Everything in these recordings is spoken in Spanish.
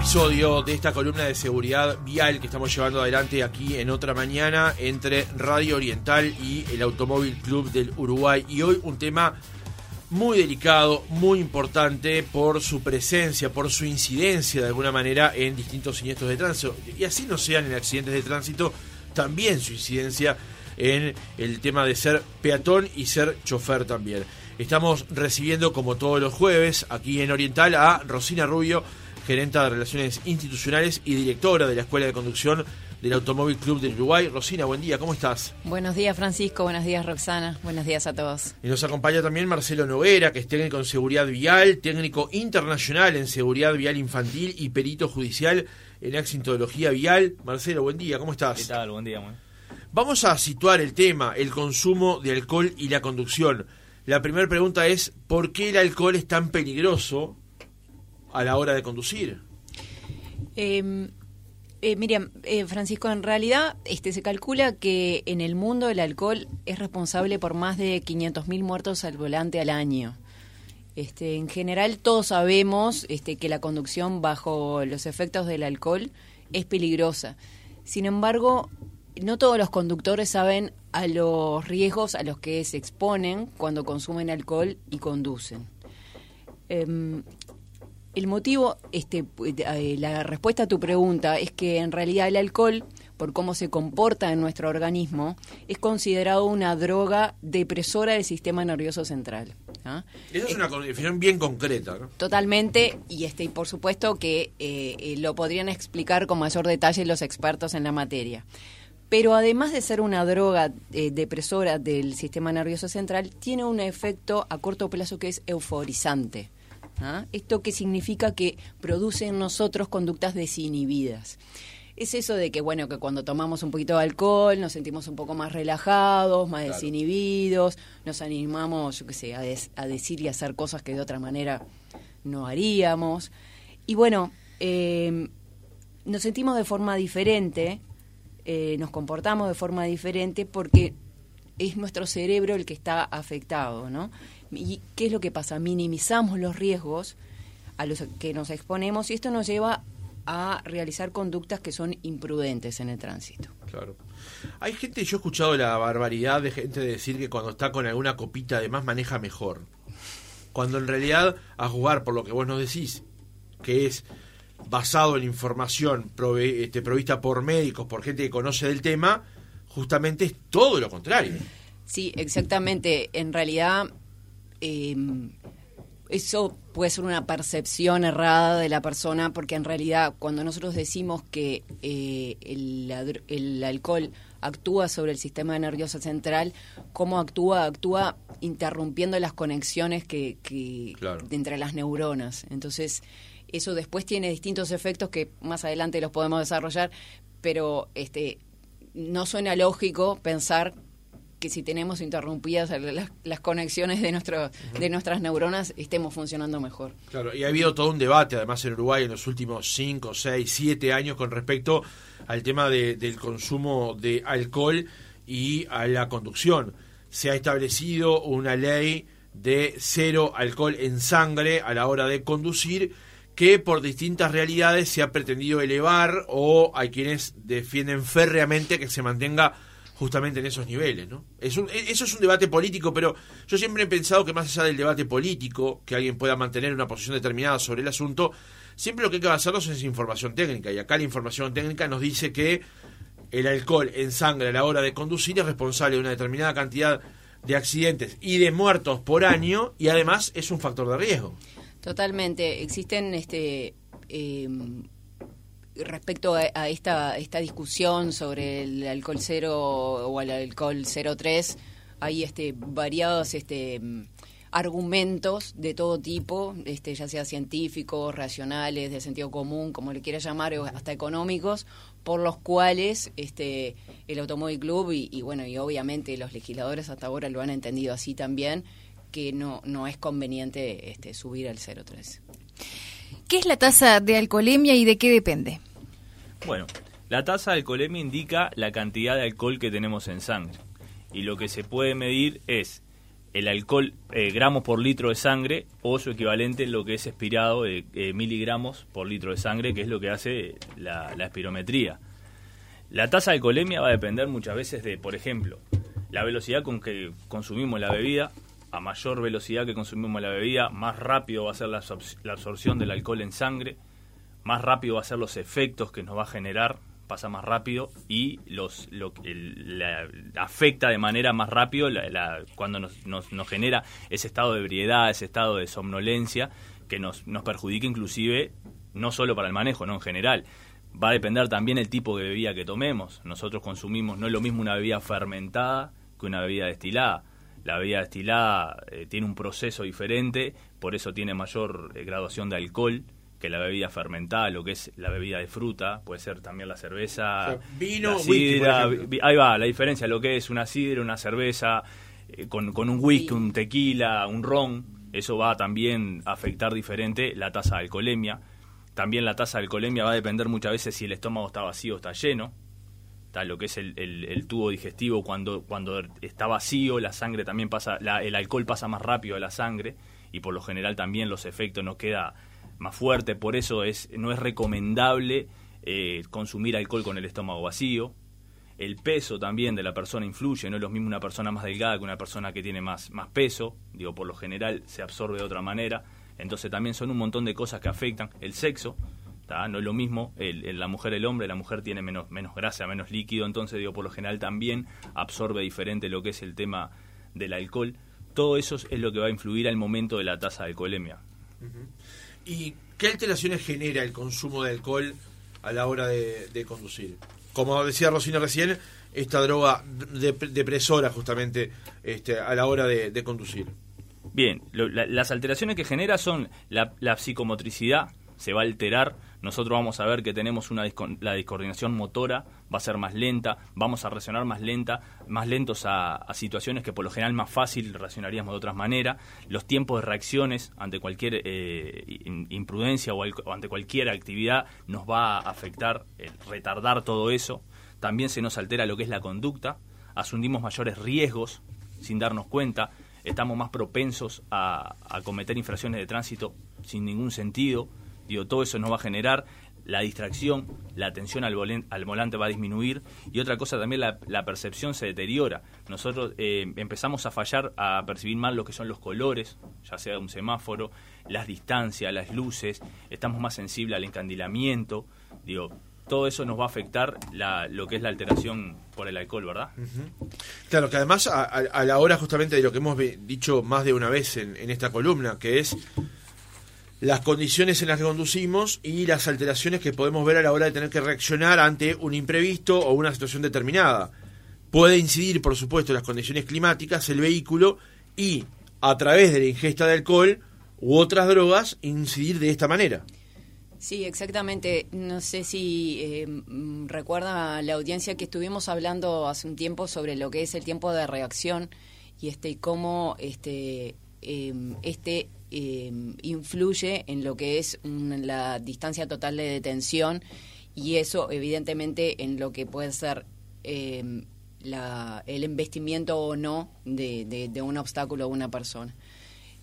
episodio de esta columna de seguridad vial que estamos llevando adelante aquí en otra mañana entre Radio Oriental y el Automóvil Club del Uruguay. Y hoy un tema muy delicado, muy importante por su presencia, por su incidencia de alguna manera en distintos siniestros de tránsito. Y así no sean en accidentes de tránsito, también su incidencia en el tema de ser peatón y ser chofer también. Estamos recibiendo, como todos los jueves, aquí en Oriental, a Rosina Rubio, gerenta de Relaciones Institucionales y directora de la Escuela de Conducción del Automóvil Club del Uruguay. Rosina, buen día, ¿cómo estás? Buenos días, Francisco. Buenos días, Roxana. Buenos días a todos. Y nos acompaña también Marcelo Noguera, que es técnico en seguridad vial, técnico internacional en seguridad vial infantil y perito judicial en accidentología vial. Marcelo, buen día, ¿cómo estás? ¿Qué tal? Buen día, muy. Vamos a situar el tema, el consumo de alcohol y la conducción. La primera pregunta es, ¿por qué el alcohol es tan peligroso a la hora de conducir? Eh, eh, Miriam, eh, Francisco, en realidad este, se calcula que en el mundo el alcohol es responsable por más de 500.000 muertos al volante al año. Este, en general todos sabemos este, que la conducción bajo los efectos del alcohol es peligrosa. Sin embargo, no todos los conductores saben a los riesgos a los que se exponen cuando consumen alcohol y conducen. Em, el motivo, este, eh, la respuesta a tu pregunta es que en realidad el alcohol, por cómo se comporta en nuestro organismo, es considerado una droga depresora del sistema nervioso central. ¿ah? Esa es una definición bien concreta. ¿no? Totalmente, y este, y por supuesto que eh, eh, lo podrían explicar con mayor detalle los expertos en la materia. Pero además de ser una droga eh, depresora del sistema nervioso central, tiene un efecto a corto plazo que es euforizante. ¿Ah? Esto que significa que produce en nosotros conductas desinhibidas. Es eso de que, bueno, que cuando tomamos un poquito de alcohol nos sentimos un poco más relajados, más Claro. desinhibidos, nos animamos, yo qué sé, a, des- a decir y hacer cosas que de otra manera no haríamos. Y bueno, eh, nos sentimos de forma diferente, eh, nos comportamos de forma diferente porque es nuestro cerebro el que está afectado, ¿no? ¿Y qué es lo que pasa? Minimizamos los riesgos a los que nos exponemos y esto nos lleva a realizar conductas que son imprudentes en el tránsito. Claro. Hay gente, yo he escuchado la barbaridad de gente decir que cuando está con alguna copita además maneja mejor. Cuando en realidad, a jugar por lo que vos nos decís, que es basado en información prove- este, provista por médicos, por gente que conoce del tema, justamente es todo lo contrario. Sí, exactamente. En realidad, eh, eso puede ser una percepción errada de la persona, porque en realidad cuando nosotros decimos que eh, el, alcohol actúa sobre el sistema nervioso central, ¿cómo actúa? Actúa interrumpiendo las conexiones que, que- Claro. entre las neuronas. Entonces, eso después tiene distintos efectos que más adelante los podemos desarrollar, pero este no suena lógico pensar que si tenemos interrumpidas las, las conexiones de nuestro, de nuestras neuronas estemos funcionando mejor. Claro, y ha habido todo un debate, además en Uruguay, en los últimos 5, 6, 7 años con respecto al tema de- del consumo de alcohol y a la conducción. Se ha establecido una ley de cero alcohol en sangre a la hora de conducir que por distintas realidades se ha pretendido elevar o hay quienes defienden férreamente que se mantenga justamente en esos niveles, ¿no? Es un- e- eso es un debate político, pero yo siempre he pensado que más allá del debate político, que alguien pueda mantener una posición determinada sobre el asunto, siempre lo que hay que basarnos es información técnica. Y acá la información técnica nos dice que el alcohol en sangre a la hora de conducir es responsable de una determinada cantidad de accidentes y de muertos por año y además es un factor de riesgo. Totalmente. Existen este eh, respecto a, a esta esta discusión sobre el alcohol cero o el alcohol 03 hay este variados este argumentos de todo tipo, este ya sea científicos, racionales, de sentido común, como le quiera llamar, hasta económicos, por los cuales este el Automóvil Club y, y bueno, y obviamente los legisladores hasta ahora lo han entendido así también que no no es conveniente este subir al 03. ¿Qué es la tasa de alcoholemia y de qué depende? Bueno, la tasa de alcoholemia indica la cantidad de alcohol que tenemos en sangre. Y lo que se puede medir es el alcohol eh, gramos por litro de sangre o su equivalente en lo que es expirado de eh, miligramos por litro de sangre, que es lo que hace la, espirometría. La tasa de alcoholemia va a depender muchas veces de, por ejemplo, la velocidad con que consumimos la bebida. A mayor velocidad que consumimos la bebida, más rápido va a ser la, la absorción del alcohol en sangre, más rápido va a ser los efectos que nos va a generar, pasa más rápido y los lo, el- la- afecta de manera más rápido la- la- cuando nos, nos, nos genera ese estado de ebriedad, ese estado de somnolencia que nos, nos perjudica inclusive no solo para el manejo, no en general. Va a depender también el tipo de bebida que tomemos. Nosotros consumimos, no es lo mismo una bebida fermentada que una bebida destilada. La bebida destilada eh, tiene un proceso diferente, por eso tiene mayor eh, graduación de alcohol que la bebida fermentada, lo que es la bebida de fruta, puede ser también la cerveza, O sea, vino, la sidra, ahí va, la diferencia, lo que es una sidra, una cerveza, eh, con, con un whisky, Sí. un tequila, un ron, eso va a también a afectar diferente la tasa de alcoholemia. También la tasa de alcoholemia va a depender muchas veces si el estómago está vacío o está lleno. Está lo que es el, el- el tubo digestivo cuando, cuando está vacío, la sangre también pasa, la- el alcohol pasa más rápido a la sangre y por lo general también los efectos nos queda más fuerte, por eso es, no es recomendable eh, consumir alcohol con el estómago vacío. El peso también de la persona influye, no es lo mismo una persona más delgada que una persona que tiene más, más peso, digo, por lo general se absorbe de otra manera, entonces también son un montón de cosas que afectan. El sexo, no es lo mismo el- la mujer el hombre, la mujer tiene menos, menos grasa, menos líquido, entonces digo, por lo general también absorbe diferente lo que es el tema del alcohol. Todo eso es lo que va a influir al momento de la tasa de alcoholemia. ¿Y qué alteraciones genera el consumo de alcohol a la hora de, conducir? Como decía Rosina recién, esta droga dep- depresora justamente este, a la hora de, conducir. Bien, lo- la- las alteraciones que genera son la psicomotricidad, se va a alterar, nosotros vamos a ver que tenemos una disco- la discoordinación motora, va a ser más lenta, vamos a reaccionar más lenta, más lentos a, situaciones que por lo general más fácil reaccionaríamos de otras maneras, los tiempos de reacciones ante cualquier eh, imprudencia o, ante cualquier actividad nos va a afectar, eh, retardar todo eso, también se nos altera lo que es la conducta, asumimos mayores riesgos sin darnos cuenta, estamos más propensos a cometer infracciones de tránsito sin ningún sentido. Digo, todo eso nos va a generar la distracción, la atención al, al volante va a disminuir y otra cosa también la, percepción se deteriora. Nosotros eh, empezamos a fallar, a percibir mal lo que son los colores, ya sea un semáforo, las distancias, las luces, estamos más sensibles al encandilamiento. Digo, todo eso nos va a afectar lo que es la alteración por el alcohol, ¿verdad? Claro, que además a, a- la hora justamente de lo que hemos dicho más de una vez en, en esta columna, que es las condiciones en las que conducimos y las alteraciones que podemos ver a la hora de tener que reaccionar ante un imprevisto o una situación determinada. Puede incidir, por supuesto, las condiciones climáticas, el vehículo y a través de la ingesta de alcohol u otras drogas incidir de esta manera. Sí, exactamente. No sé si mm, recuerda la audiencia que estuvimos hablando hace un tiempo sobre lo que es el tiempo de reacción y este cómo este eh, este eh, influye en lo que es un- la distancia total de detención y eso evidentemente en lo que puede ser eh, la- el embestimiento o no de, de- de un obstáculo a una persona.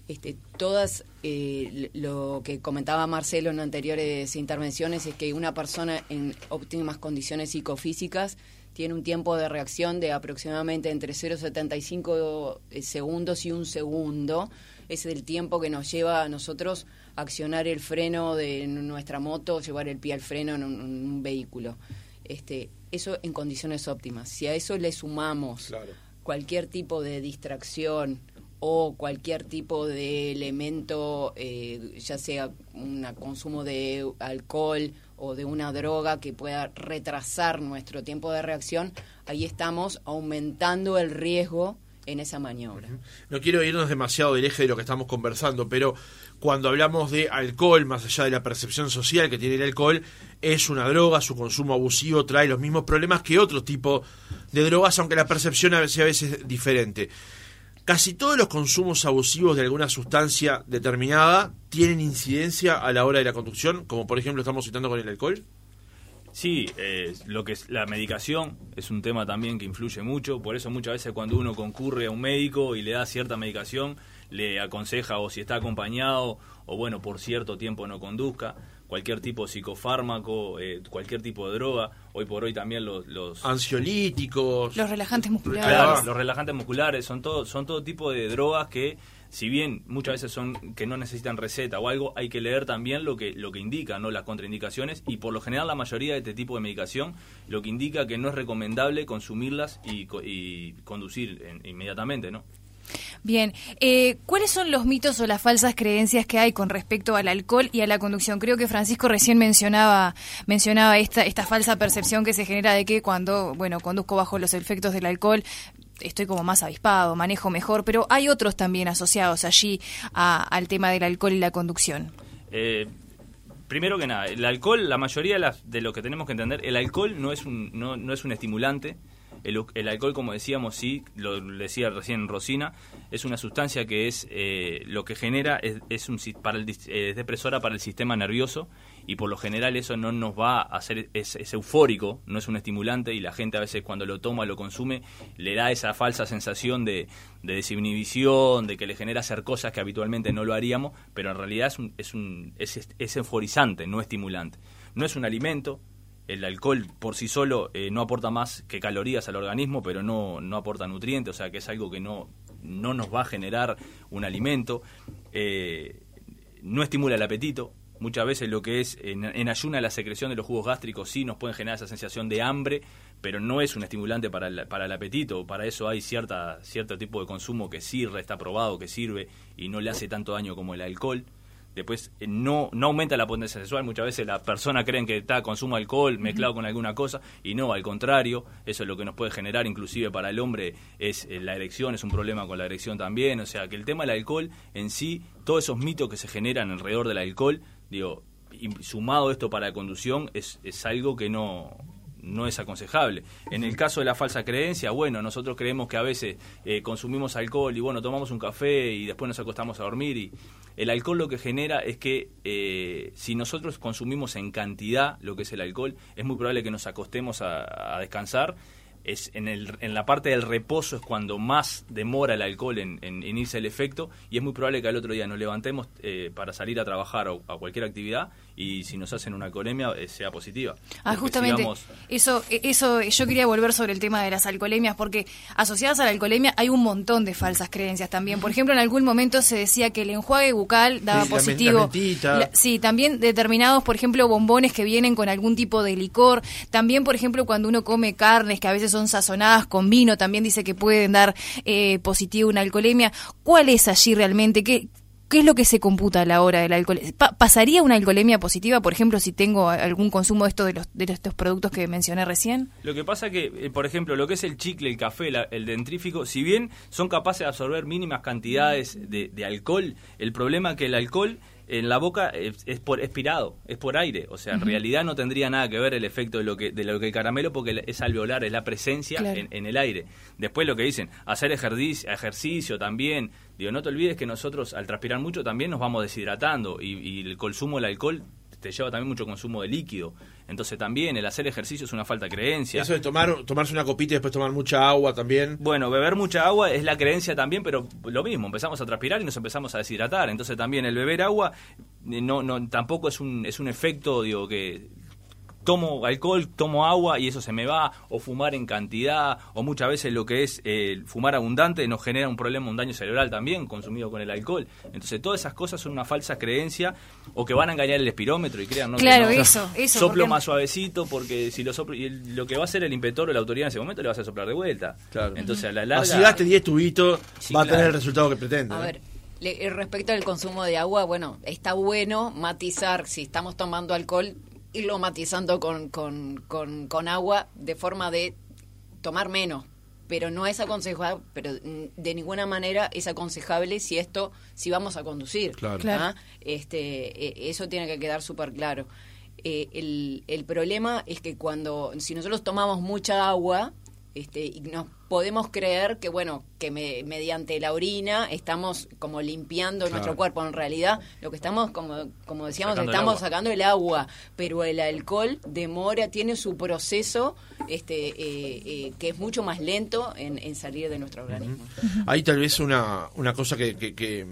Este, todas eh, lo que comentaba Marcelo en anteriores intervenciones es que una persona en óptimas condiciones psicofísicas tiene un tiempo de reacción de aproximadamente entre 0,75 segundos y un segundo. Es el tiempo que nos lleva a nosotros accionar el freno de nuestra moto, llevar el pie al freno en un, en un vehículo. Este, eso en condiciones óptimas. Si a eso le sumamos cualquier tipo de distracción o cualquier tipo de elemento, eh, ya sea un consumo de alcohol o de una droga que pueda retrasar nuestro tiempo de reacción, ahí estamos aumentando el riesgo en esa maniobra. No quiero irnos demasiado del eje de lo que estamos conversando, pero cuando hablamos de alcohol, más allá de la percepción social que tiene el alcohol, es una droga, su consumo abusivo trae los mismos problemas que otro tipo de drogas, aunque la percepción a veces, a veces es diferente. Casi todos los consumos abusivos de alguna sustancia determinada tienen incidencia a la hora de la conducción, como por ejemplo estamos citando con el alcohol. Sí, eh, lo que es la medicación es un tema también que influye mucho, por eso muchas veces cuando uno concurre a un médico y le da cierta medicación, le aconseja o si está acompañado o bueno, por cierto tiempo no conduzca, cualquier tipo de psicofármaco, eh, cualquier tipo de droga, hoy por hoy también los... los Ansiolíticos. Los relajantes musculares. Claro, los relajantes musculares son todo, son todo tipo de drogas que si bien muchas veces son que no necesitan receta o algo, hay que leer también lo que lo que indica, no las contraindicaciones y por lo general la mayoría de este tipo de medicación lo que indica que no es recomendable consumirlas y, y conducir inmediatamente, ¿no? Bien, eh, ¿cuáles son los mitos o las falsas creencias que hay con respecto al alcohol y a la conducción? Creo que Francisco recién mencionaba mencionaba esta esta falsa percepción que se genera de que cuando bueno conduzco bajo los efectos del alcohol estoy como más avispado, manejo mejor, pero hay otros también asociados allí al tema del alcohol y la conducción. Eh, primero que nada, el alcohol, la mayoría de, las, de, lo que tenemos que entender, el alcohol no es un, no, no es un estimulante. El, el, alcohol, como decíamos, sí, lo decía recién Rosina, es una sustancia que es eh, lo que genera es, es un para el, es depresora para el sistema nervioso y por lo general eso no nos va a hacer, es, eufórico, no es un estimulante y la gente a veces cuando lo toma, lo consume, le da esa falsa sensación de, de desinhibición, de que le genera hacer cosas que habitualmente no lo haríamos, pero en realidad es, un, es, un, es, es euforizante, no estimulante. No es un alimento, el alcohol por sí solo eh, no aporta más que calorías al organismo, pero no, no aporta nutrientes, o sea que es algo que no, no nos va a generar un alimento. Eh, no estimula el apetito, Muchas veces lo que es en, ayuna la secreción de los jugos gástricos sí nos pueden generar esa sensación de hambre, pero no es un estimulante para el, para el apetito. Para eso hay cierta, cierto tipo de consumo que sirve, está probado que sirve y no le hace tanto daño como el alcohol. Después eh, no, no aumenta la potencia sexual. Muchas veces la persona creen que está consumo alcohol mezclado con alguna cosa y no, al contrario. Eso es lo que nos puede generar, inclusive para el hombre, es eh, la erección, es un problema con la erección también. O sea que el tema del alcohol en sí, todos esos mitos que se generan alrededor del alcohol, digo, sumado esto para la conducción, es, es algo que no, no es aconsejable. En el caso de la falsa creencia, bueno, nosotros creemos que a veces eh, consumimos alcohol y bueno, tomamos un café y después nos acostamos a dormir y el alcohol lo que genera es que eh, si nosotros consumimos en cantidad lo que es el alcohol, es muy probable que nos acostemos a descansar es en, el, en la parte del reposo es cuando más demora el alcohol en, en, irse el efecto y es muy probable que al otro día nos levantemos eh, para salir a trabajar o a cualquier actividad y si nos hacen una alcoholemia eh, sea positiva. Ah, justamente. Eso, e, eso, yo quería volver sobre el tema de las alcoholemias porque asociadas a la alcoholemia hay un montón de falsas creencias también. Por ejemplo, en algún momento se decía que el enjuague bucal daba positivo. sí, también determinados, por ejemplo, bombones que vienen con algún tipo de licor. También, por ejemplo, cuando uno come carnes que a veces son sazonadas con vino, también dice que pueden dar eh, positivo una alcoholemia. ¿Cuál es allí realmente? ¿Qué, ¿Qué es lo que se computa a la hora del alcohol? ¿Pasaría una alcoholemia positiva, por ejemplo, si tengo algún consumo de, esto de, los, de estos productos que mencioné recién? Lo que pasa que, eh, por ejemplo, lo que es el chicle, el café, el dentrífico, si bien son capaces de absorber mínimas cantidades de, de alcohol, el problema es que el alcohol en la boca es, por expirado, es por aire, o sea, en realidad no tendría nada que ver el efecto de lo que de lo que el caramelo porque es alveolar, es la presencia en, el aire. Después lo que dicen, hacer ejercicio, ejercicio también, digo, no te olvides que nosotros al transpirar mucho también nos vamos deshidratando y, y el consumo del alcohol te lleva también mucho consumo de líquido. Entonces también el hacer ejercicio es una falta de creencia. Eso de tomar, tomarse una copita y después tomar mucha agua también. Bueno, beber mucha agua es la creencia también, pero lo mismo, empezamos a transpirar y nos empezamos a deshidratar. Entonces también el beber agua eh, no, no tampoco es un, es un efecto, digo, que tomo alcohol, tomo agua y eso se me va, o fumar en cantidad, o muchas veces lo que es eh, fumar abundante nos genera un problema, un daño cerebral también, consumido con el alcohol. Entonces todas esas cosas son una falsa creencia o que van a engañar el espirómetro y crean, ¿no? Claro, eso, eso. Soplo más suavecito porque si lo soplo, y lo que va a hacer el inspector o la autoridad en ese momento le va a hacer soplar de vuelta. Claro. Entonces a la larga... Si gaste 10 tubitos, va a tener el resultado que pretende. A ver, respecto al consumo de agua, bueno, está bueno matizar si estamos tomando alcohol irlo matizando con, con, con, agua de forma de tomar menos, pero no es aconsejable, pero de ninguna manera es aconsejable si esto, si vamos a conducir. Claro. ¿ah? Este, e, eso tiene que quedar súper claro. Eh, el, el problema es que cuando, si nosotros tomamos mucha agua, Este, y nos podemos creer que, bueno, que mediante la orina estamos como limpiando nuestro cuerpo. En realidad, lo que estamos, como, como decíamos, estamos sacando el agua, pero el alcohol demora, tiene su proceso este, eh, eh, que es mucho más lento en, salir de nuestro organismo. Hay tal vez una, una cosa que, que, que,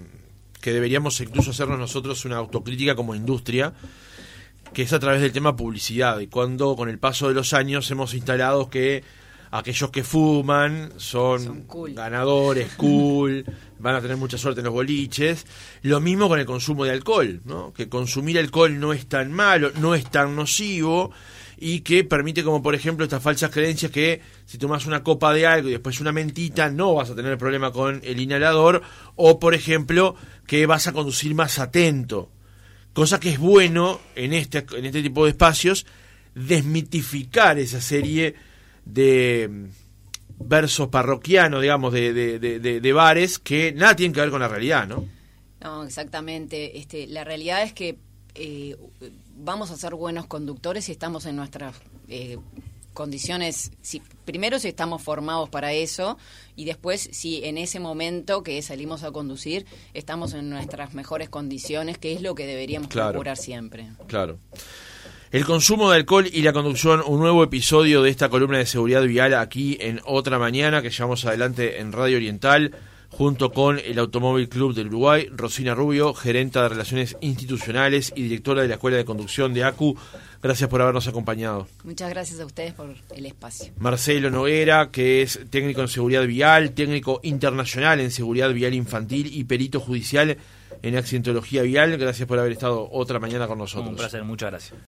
que deberíamos incluso hacernos nosotros una autocrítica como industria que es a través del tema publicidad y cuando con el paso de los años hemos instalado que aquellos que fuman son, ganadores, cool, van a tener mucha suerte en los boliches. Lo mismo con el consumo de alcohol, ¿no? que consumir alcohol no es tan malo, no es tan nocivo y que permite como por ejemplo estas falsas creencias que si tomas una copa de algo y después una mentita no vas a tener problema con el inhalador o por ejemplo que vas a conducir más atento. Cosa que es bueno en este, en este tipo de espacios desmitificar esa serie de mm, versos parroquianos, digamos, de, de, bares que nada tienen que ver con la realidad, ¿no? No, exactamente. Este, la realidad es que eh, vamos a ser buenos conductores si estamos en nuestras eh, condiciones, si, primero si estamos formados para eso y después si en ese momento que salimos a conducir estamos en nuestras mejores condiciones, que es lo que deberíamos procurar siempre. Claro. El consumo de alcohol y la conducción, un nuevo episodio de esta columna de seguridad vial aquí en otra mañana que llevamos adelante en Radio Oriental junto con el Automóvil Club del Uruguay, Rosina Rubio, gerenta de Relaciones Institucionales y directora de la Escuela de Conducción de ACU. Gracias por habernos acompañado. Muchas gracias a ustedes por el espacio. Marcelo Noguera, que es técnico en seguridad vial, técnico internacional en seguridad vial infantil y perito judicial en accidentología vial. Gracias por haber estado otra mañana con nosotros. Un placer, muchas gracias.